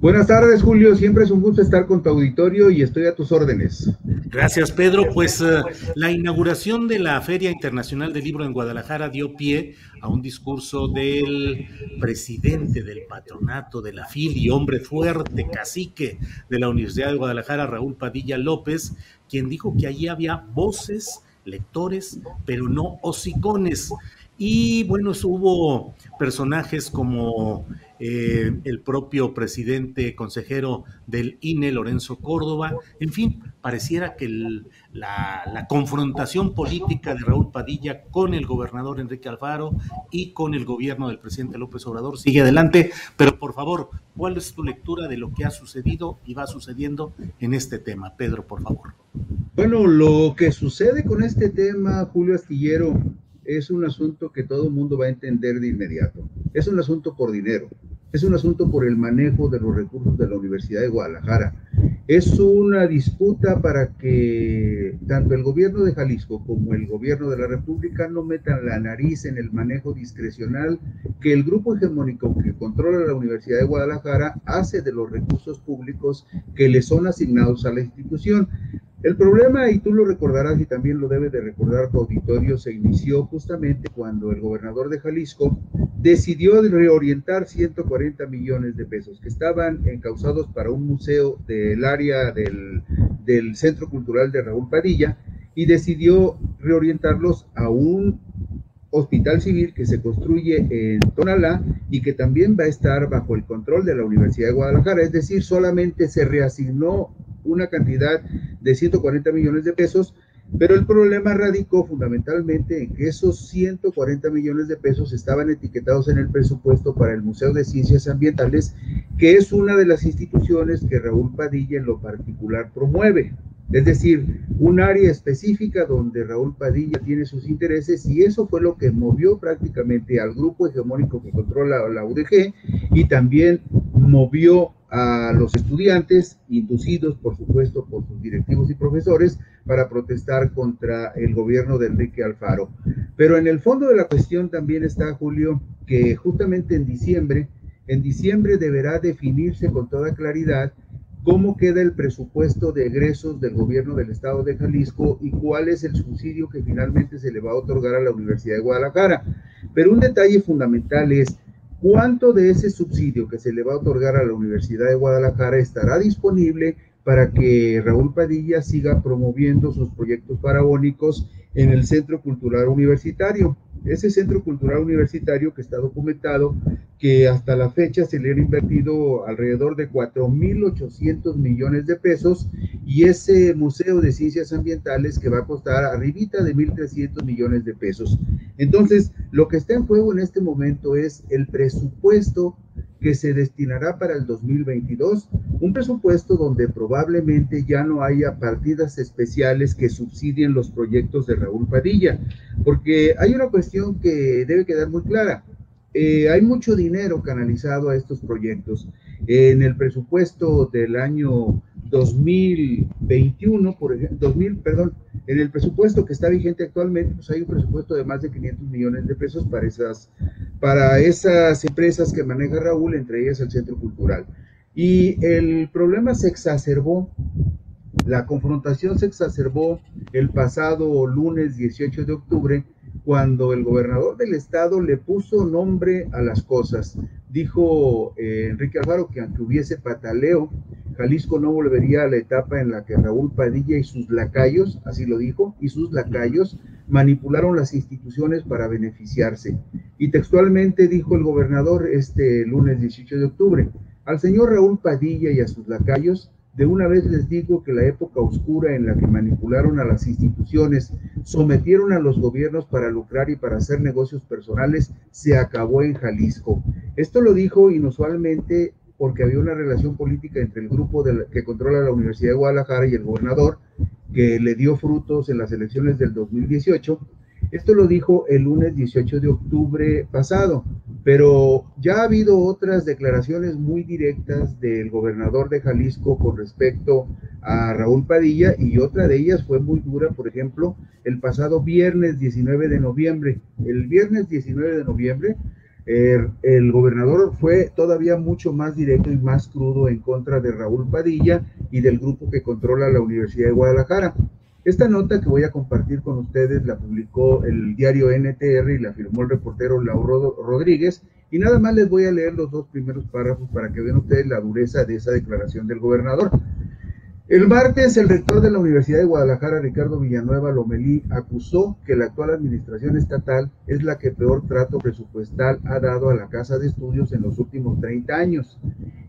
Buenas tardes, Julio. Siempre es un gusto estar con tu auditorio y estoy a tus órdenes. Gracias, Pedro. Pues uh, la inauguración de la Feria Internacional del Libro en Guadalajara dio pie a un discurso del presidente del patronato de la FIL y hombre fuerte, cacique de la Universidad de Guadalajara, Raúl Padilla López, quien dijo que allí había voces, lectores, pero no hocicones. Y bueno, hubo personajes como eh, el propio presidente consejero del INE, Lorenzo Córdoba. En fin, pareciera que la, la, confrontación política de Raúl Padilla con el gobernador Enrique Alfaro y con el gobierno del presidente López Obrador sigue adelante. Pero por favor, ¿cuál es tu lectura de lo que ha sucedido y va sucediendo en este tema? Pedro, por favor. Bueno, lo que sucede con este tema, Julio Astillero, es un asunto que todo el mundo va a entender de inmediato. Es un asunto por dinero, es un asunto por el manejo de los recursos de la Universidad de Guadalajara. Es una disputa para que tanto el gobierno de Jalisco como el gobierno de la República no metan la nariz en el manejo discrecional que el grupo hegemónico que controla la Universidad de Guadalajara hace de los recursos públicos que le son asignados a la institución. El problema, y tú lo recordarás y también lo debe de recordar tu auditorio, se inició justamente cuando el gobernador de Jalisco decidió reorientar 140 millones de pesos que estaban encausados para un museo del área del, del Centro Cultural de Raúl Padilla y decidió reorientarlos a un hospital civil que se construye en Tonalá y que también va a estar bajo el control de la Universidad de Guadalajara. Es decir, solamente se reasignó una cantidad de 140 millones de pesos, pero el problema radicó fundamentalmente en que esos 140 millones de pesos estaban etiquetados en el presupuesto para el Museo de Ciencias Ambientales, que es una de las instituciones que Raúl Padilla en lo particular promueve. Es decir, un área específica donde Raúl Padilla tiene sus intereses y eso fue lo que movió prácticamente al grupo hegemónico que controla la UDG y también movió a los estudiantes, inducidos por supuesto por sus directivos y profesores, para protestar contra el gobierno de Enrique Alfaro. Pero en el fondo de la cuestión también está, Julio, que justamente en diciembre, en diciembre deberá definirse con toda claridad cómo queda el presupuesto de egresos del gobierno del estado de Jalisco y cuál es el subsidio que finalmente se le va a otorgar a la Universidad de Guadalajara. Pero un detalle fundamental es cuánto de ese subsidio que se le va a otorgar a la Universidad de Guadalajara estará disponible para que Raúl Padilla siga promoviendo sus proyectos parabólicos en el Centro Cultural Universitario. Ese Centro Cultural Universitario que está documentado que hasta la fecha se le han invertido alrededor de 4.800 millones de pesos y ese Museo de Ciencias Ambientales que va a costar arribita de 1.300 millones de pesos. Entonces, lo que está en juego en este momento es el presupuesto que se destinará para el 2022, un presupuesto donde probablemente ya no haya partidas especiales que subsidien los proyectos de Raúl Padilla, porque hay una cuestión que debe quedar muy clara. Eh, hay mucho dinero canalizado a estos proyectos. En el presupuesto del año 2021, por ejemplo, 2000, perdón, en el presupuesto que está vigente actualmente, pues hay un presupuesto de más de 500 millones de pesos para esas, para esas empresas que maneja Raúl, entre ellas el Centro Cultural. Y el problema se exacerbó, la confrontación se exacerbó el pasado lunes 18 de octubre, cuando el gobernador del estado le puso nombre a las cosas. Dijo eh, Enrique Alfaro que aunque hubiese pataleo, Jalisco no volvería a la etapa en la que Raúl Padilla y sus lacayos, así lo dijo, y sus lacayos manipularon las instituciones para beneficiarse. Y textualmente dijo el gobernador este lunes 18 de octubre, al señor Raúl Padilla y a sus lacayos, de una vez les digo que la época oscura en la que manipularon a las instituciones, sometieron a los gobiernos para lucrar y para hacer negocios personales, se acabó en Jalisco. Esto lo dijo inusualmente porque había una relación política entre el grupo que controla la Universidad de Guadalajara y el gobernador, que le dio frutos en las elecciones del 2018. Esto lo dijo el lunes 18 de octubre pasado, pero ya ha habido otras declaraciones muy directas del gobernador de Jalisco con respecto a Raúl Padilla y otra de ellas fue muy dura, por ejemplo, el pasado viernes 19 de noviembre. El viernes 19 de noviembre el gobernador fue todavía mucho más directo y más crudo en contra de Raúl Padilla y del grupo que controla la Universidad de Guadalajara. Esta nota que voy a compartir con ustedes la publicó el diario NTR y la firmó el reportero Lauro Rodríguez. Y nada más les voy a leer los dos primeros párrafos para que vean ustedes la dureza de esa declaración del gobernador. El martes, el rector de la Universidad de Guadalajara, Ricardo Villanueva Lomelí, acusó que la actual administración estatal es la que peor trato presupuestal ha dado a la Casa de Estudios en los últimos 30 años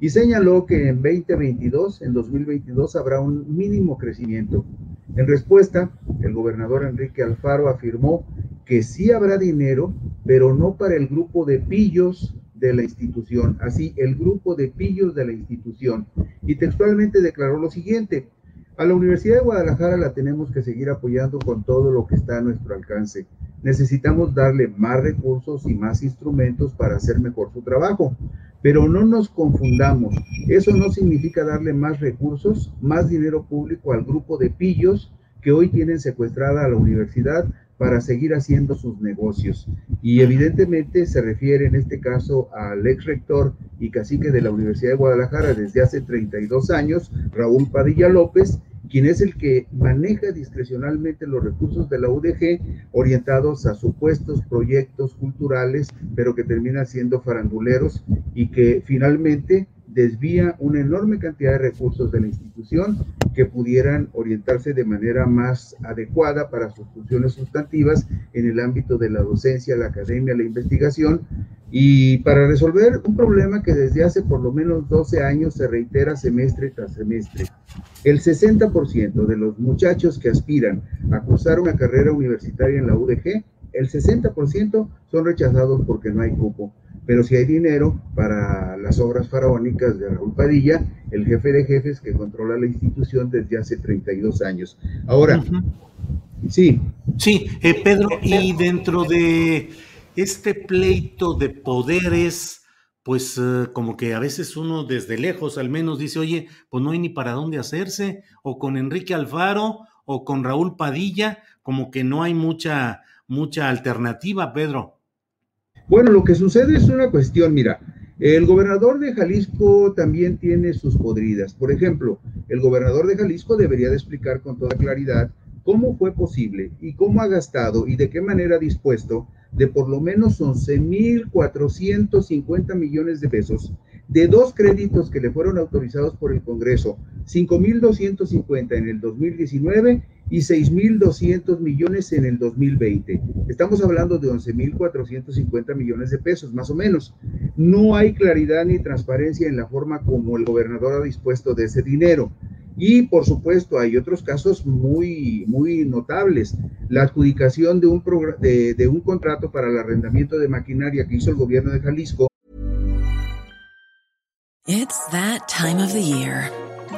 y señaló que en 2022, en 2022, habrá un mínimo crecimiento. En respuesta, el gobernador Enrique Alfaro afirmó que sí habrá dinero, pero no para el grupo de pillos de la institución, así el grupo de pillos de la institución. Y textualmente declaró lo siguiente, a la Universidad de Guadalajara la tenemos que seguir apoyando con todo lo que está a nuestro alcance. Necesitamos darle más recursos y más instrumentos para hacer mejor su trabajo. Pero no nos confundamos, eso no significa darle más recursos, más dinero público al grupo de pillos que hoy tienen secuestrada a la universidad para seguir haciendo sus negocios. Y evidentemente se refiere en este caso al ex rector y cacique de la Universidad de Guadalajara desde hace 32 años, Raúl Padilla López, quien es el que maneja discrecionalmente los recursos de la UDG orientados a supuestos proyectos culturales, pero que terminan siendo faranduleros y que finalmente desvía una enorme cantidad de recursos de la institución que pudieran orientarse de manera más adecuada para sus funciones sustantivas en el ámbito de la docencia, la academia, la investigación y para resolver un problema que desde hace por lo menos 12 años se reitera semestre tras semestre. El 60% de los muchachos que aspiran a cursar una carrera universitaria en la UDG, el 60% son rechazados porque no hay cupo pero si hay dinero para las obras faraónicas de Raúl Padilla, el jefe de jefes que controla la institución desde hace 32 años. Ahora, sí. Sí, eh, Pedro, y dentro de este pleito de poderes, pues eh, como que a veces uno desde lejos al menos dice, oye, pues no hay ni para dónde hacerse, o con Enrique Alfaro, o con Raúl Padilla, como que no hay mucha, mucha alternativa, Pedro. Bueno, lo que sucede es una cuestión, mira, el gobernador de Jalisco también tiene sus podridas. Por ejemplo, el gobernador de Jalisco debería de explicar con toda claridad cómo fue posible y cómo ha gastado y de qué manera ha dispuesto de por lo menos 11.450 millones de pesos de dos créditos que le fueron autorizados por el Congreso, 5.250 en el 2019 y 6.200 millones en el 2020. Estamos hablando de 11.450 millones de pesos, más o menos. No hay claridad ni transparencia en la forma como el gobernador ha dispuesto de ese dinero. Y por supuesto hay otros casos muy, muy notables. La adjudicación de un, de, de un contrato para el arrendamiento de maquinaria que hizo el gobierno de Jalisco. It's that time of the year.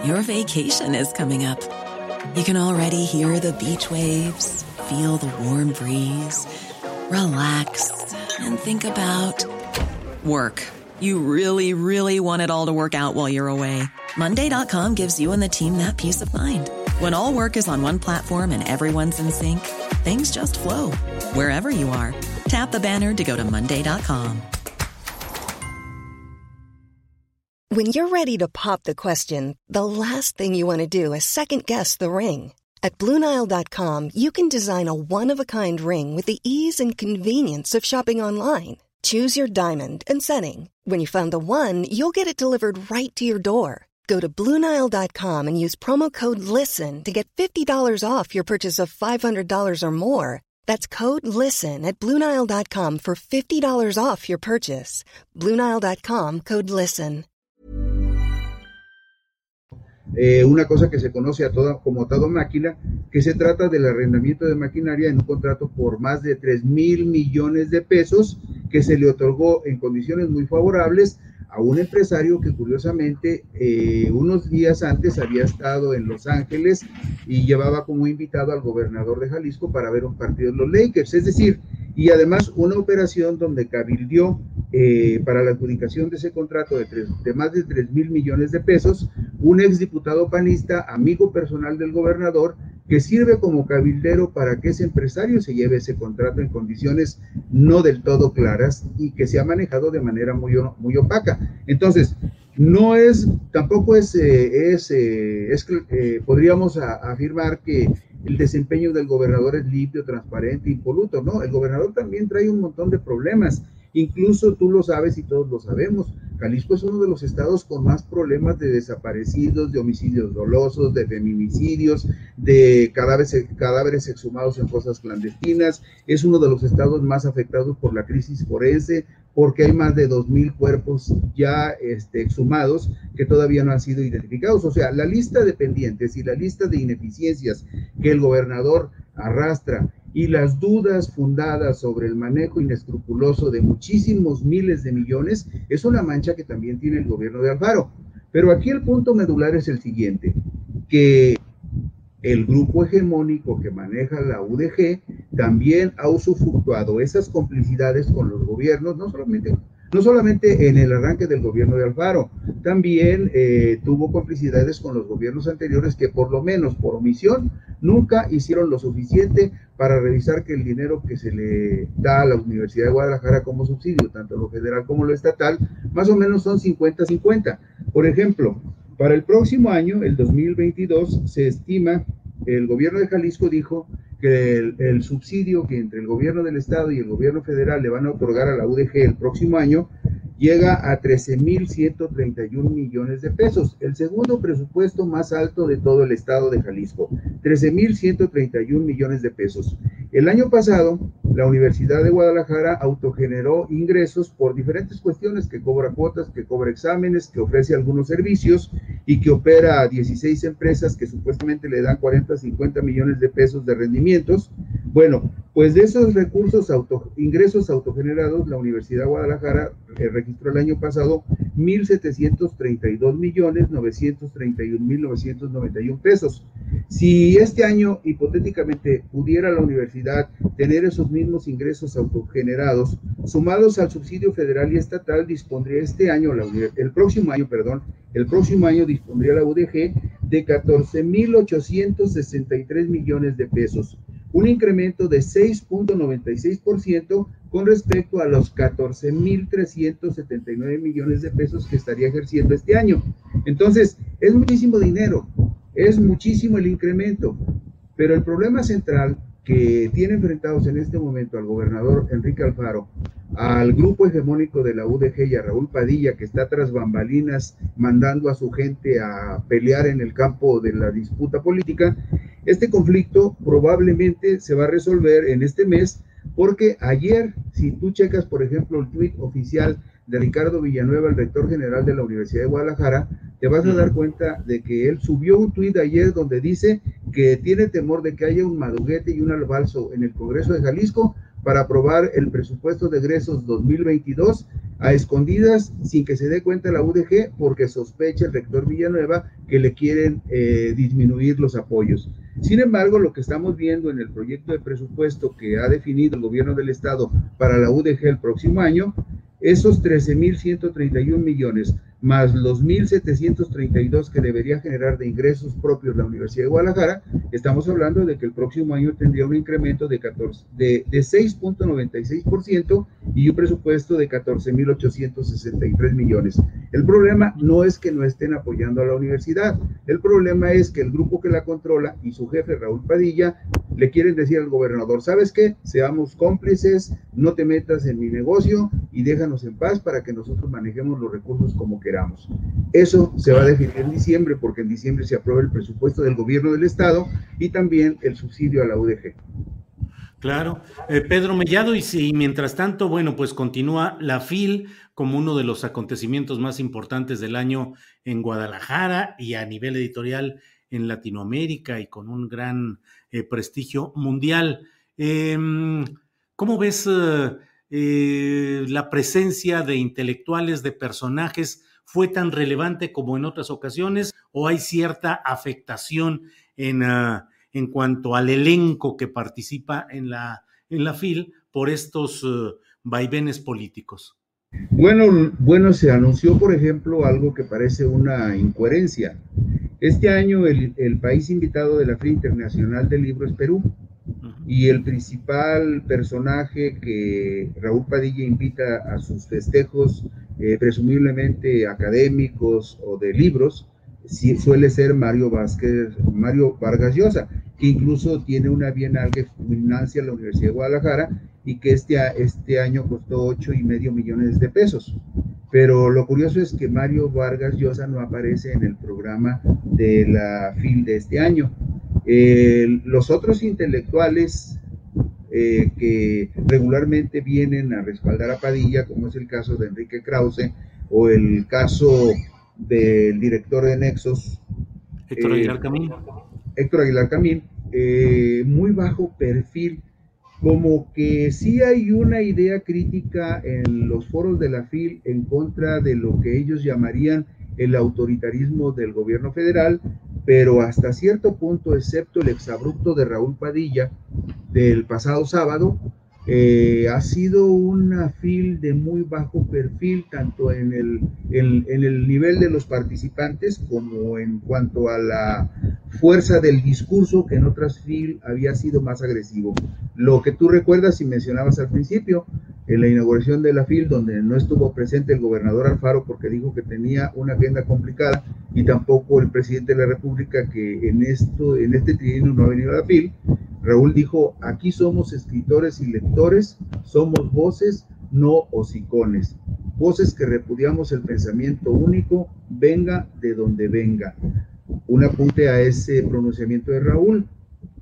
Your vacation is coming up. You can already hear the beach waves, feel the warm breeze, relax and think about work. You really, really want it all to work out while you're away. Monday.com gives you and the team that peace of mind. When all work is on one platform and everyone's in sync, things just flow wherever you are. Tap the banner to go to Monday.com. When you're ready to pop the question, the last thing you want to do is second guess the ring. At Bluenile.com, you can design a one of a kind ring with the ease and convenience of shopping online. Choose your diamond and setting. When you find the one, you'll get it delivered right to your door. Go to Bluenile.com and use promo code LISTEN to get $50 off your purchase of $500 or more. That's code LISTEN at Bluenile.com for $50 off your purchase. Bluenile.com code LISTEN. Eh, una cosa que se conoce a toda, como toda máquina, que se trata del arrendamiento de maquinaria en un contrato por más de 3 mil millones de pesos que se le otorgó en condiciones muy favorables a un empresario que curiosamente eh, unos días antes había estado en Los Ángeles y llevaba como invitado al gobernador de Jalisco para ver un partido de los Lakers, es decir, y además una operación donde cabildió eh, para la adjudicación de ese contrato de, de más de 3 mil millones de pesos, un exdiputado panista, amigo personal del gobernador, que sirve como cabildero para que ese empresario se lleve ese contrato en condiciones no del todo claras y que se ha manejado de manera muy, muy opaca. Entonces, no es, tampoco es, eh, es, eh, es eh, podríamos afirmar que el desempeño del gobernador es limpio, transparente, impoluto, no, el gobernador también trae un montón de problemas Incluso tú lo sabes y todos lo sabemos. Jalisco es uno de los estados con más problemas de desaparecidos, de homicidios dolosos, de feminicidios, de cadáveres, exhumados en fosas clandestinas. Es uno de los estados más afectados por la crisis forense, porque hay más de 2.000 cuerpos ya este, exhumados que todavía no han sido identificados. O sea, la lista de pendientes y la lista de ineficiencias que el gobernador arrastra y las dudas fundadas sobre el manejo inescrupuloso de muchísimos miles de millones es una mancha que también tiene el gobierno de Alfaro. Pero aquí el punto medular es el siguiente, que el grupo hegemónico que maneja la UDG también ha usufructuado esas complicidades con los gobiernos, no solamente no solamente en el arranque del gobierno de Alfaro, también eh, tuvo complicidades con los gobiernos anteriores que por lo menos por omisión nunca hicieron lo suficiente para revisar que el dinero que se le da a la Universidad de Guadalajara como subsidio, tanto lo federal como lo estatal, más o menos son 50-50. Por ejemplo, para el próximo año, el 2022, se estima, el gobierno de Jalisco dijo que el, subsidio que entre el gobierno del estado y el gobierno federal le van a otorgar a la UDG el próximo año llega a 13.131 millones de pesos, el segundo presupuesto más alto de todo el estado de Jalisco, 13.131 millones de pesos. El año pasado, la Universidad de Guadalajara autogeneró ingresos por diferentes cuestiones, que cobra cuotas, que cobra exámenes, que ofrece algunos servicios y que opera a 16 empresas que supuestamente le dan 40, 50 millones de pesos de rendimientos. Bueno, pues de esos recursos, auto, ingresos autogenerados, la Universidad de Guadalajara eh, registró el año pasado 1.732 millones 931 mil 991 pesos. Si este año hipotéticamente pudiera la universidad tener esos mismos ingresos autogenerados, sumados al subsidio federal y estatal, dispondría este año, la, el próximo año, perdón, el próximo año dispondría la UDG de 14.863 millones de pesos, un incremento de 6.96% con respecto a los 14.379 millones de pesos que estaría ejerciendo este año. Entonces, es muchísimo dinero, es muchísimo el incremento, pero el problema central que tiene enfrentados en este momento al gobernador Enrique Alfaro, al grupo hegemónico de la UDG y a Raúl Padilla, que está tras bambalinas mandando a su gente a pelear en el campo de la disputa política, este conflicto probablemente se va a resolver en este mes porque ayer, si tú checas, por ejemplo, el tweet oficial de Ricardo Villanueva, el rector general de la Universidad de Guadalajara, te vas a dar cuenta de que él subió un tuit ayer donde dice que tiene temor de que haya un maduguete y un albalzo en el Congreso de Jalisco para aprobar el presupuesto de egresos 2022 a escondidas sin que se dé cuenta la UDG porque sospecha el rector Villanueva que le quieren eh, disminuir los apoyos. Sin embargo, lo que estamos viendo en el proyecto de presupuesto que ha definido el gobierno del estado para la UDG el próximo año esos 13.131 millones más los 1.732 que debería generar de ingresos propios la Universidad de Guadalajara, estamos hablando de que el próximo año tendría un incremento de, 14, de, de 6.96% y un presupuesto de 14.863 millones. El problema no es que no estén apoyando a la universidad, el problema es que el grupo que la controla y su jefe Raúl Padilla le quieren decir al gobernador, ¿sabes qué? Seamos cómplices, no te metas en mi negocio y déjanos en paz para que nosotros manejemos los recursos como queramos. Eso se va a definir en diciembre porque en diciembre se aprueba el presupuesto del gobierno del estado y también el subsidio a la UDG. Claro, eh, Pedro Mellado, y si mientras tanto, bueno, pues continúa la FIL como uno de los acontecimientos más importantes del año en Guadalajara y a nivel editorial en Latinoamérica y con un gran eh, prestigio mundial. Em, ¿Cómo ves eh, la presencia de intelectuales, de personajes, fue tan relevante como en otras ocasiones o hay cierta afectación en... Ah, en cuanto al elenco que participa en la, en la FIL por estos uh, vaivenes políticos? Bueno, bueno, se anunció, por ejemplo, algo que parece una incoherencia. Este año el, el país invitado de la FIL Internacional del Libro es Perú. Y el principal personaje que Raúl Padilla invita a sus festejos, eh, presumiblemente académicos o de libros, suele ser Mario Vázquez, Mario Vargas Llosa, que incluso tiene una bienal que financia la Universidad de Guadalajara y que este, este año costó ocho y medio millones de pesos. Pero lo curioso es que Mario Vargas Llosa no aparece en el programa de la FIL de este año. los otros intelectuales eh, que regularmente vienen a respaldar a Padilla, como es el caso de Enrique Krause o el caso del director de Nexos. Héctor Aguilar eh, Camín. Héctor Aguilar Camín, eh, muy bajo perfil, como que sí hay una idea crítica en los foros de la FIL en contra de lo que ellos llamarían el autoritarismo del gobierno federal, pero hasta cierto punto, excepto el exabrupto de Raúl Padilla del pasado sábado, eh, ha sido una FIL de muy bajo perfil, tanto en el, en, el nivel de los participantes como en cuanto a la fuerza del discurso, que en otras FIL había sido más agresivo. Lo que tú recuerdas y mencionabas al principio, en la inauguración de la FIL, donde no estuvo presente el gobernador Alfaro porque dijo que tenía una agenda complicada, y tampoco el presidente de la República, que en, esto, en este trienio no ha venido a la FIL, Raúl dijo, aquí somos escritores y lectores, somos voces, no hocicones. Voces que repudiamos el pensamiento único, venga de donde venga. Un apunte a ese pronunciamiento de Raúl.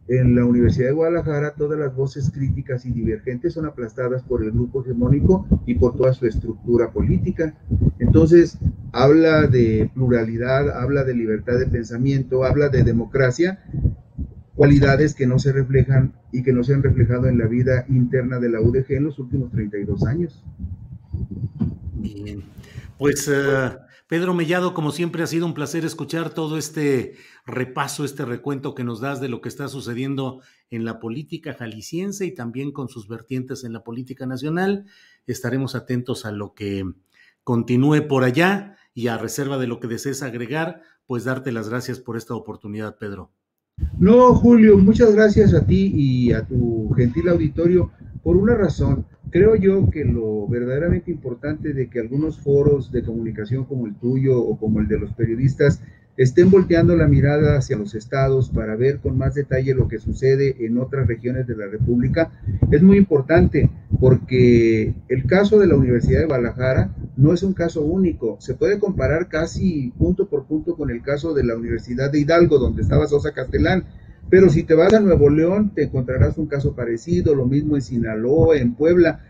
En la Universidad de Guadalajara todas las voces críticas y divergentes son aplastadas por el grupo hegemónico y por toda su estructura política. Entonces, habla de pluralidad, habla de libertad de pensamiento, habla de democracia, cualidades que no se reflejan y que no se han reflejado en la vida interna de la UDG en los últimos 32 años. Bien, pues uh, Pedro Mellado, como siempre ha sido un placer escuchar todo este repaso, este recuento que nos das de lo que está sucediendo en la política jalisciense y también con sus vertientes en la política nacional. Estaremos atentos a lo que continúe por allá y a reserva de lo que desees agregar, pues darte las gracias por esta oportunidad, Pedro. No, Julio, muchas gracias a ti y a tu gentil auditorio por una razón. Creo yo que lo verdaderamente importante de que algunos foros de comunicación como el tuyo o como el de los periodistas estén volteando la mirada hacia los estados para ver con más detalle lo que sucede en otras regiones de la República es muy importante porque el caso de la Universidad de Guadalajara no es un caso único, se puede comparar casi punto por punto con el caso de la Universidad de Hidalgo donde estaba Sosa Castelán, pero si te vas a Nuevo León te encontrarás un caso parecido, lo mismo en Sinaloa, en Puebla,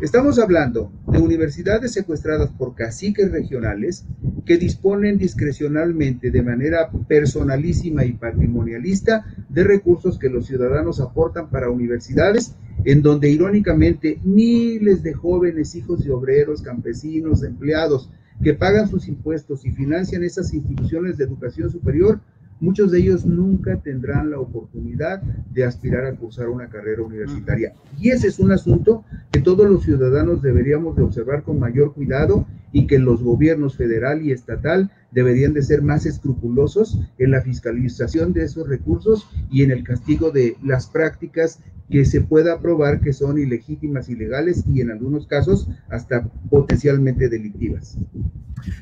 Estamos hablando de universidades secuestradas por caciques regionales que disponen discrecionalmente de manera personalísima y patrimonialista de recursos que los ciudadanos aportan para universidades en donde irónicamente miles de jóvenes hijos de obreros, campesinos, empleados que pagan sus impuestos y financian esas instituciones de educación superior muchos de ellos nunca tendrán la oportunidad de aspirar a cursar una carrera universitaria. Y ese es un asunto que todos los ciudadanos deberíamos de observar con mayor cuidado y que los gobiernos federal y estatal deberían de ser más escrupulosos en la fiscalización de esos recursos y en el castigo de las prácticas que se pueda probar que son ilegítimas, ilegales y en algunos casos hasta potencialmente delictivas.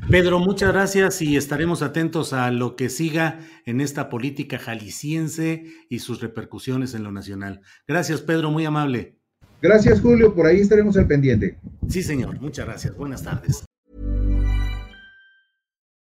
Pedro, muchas gracias y estaremos atentos a lo que siga en esta política jalisciense y sus repercusiones en lo nacional. Gracias, Pedro, muy amable. Gracias, Julio, por ahí estaremos al pendiente. Sí, señor, muchas gracias. Buenas tardes.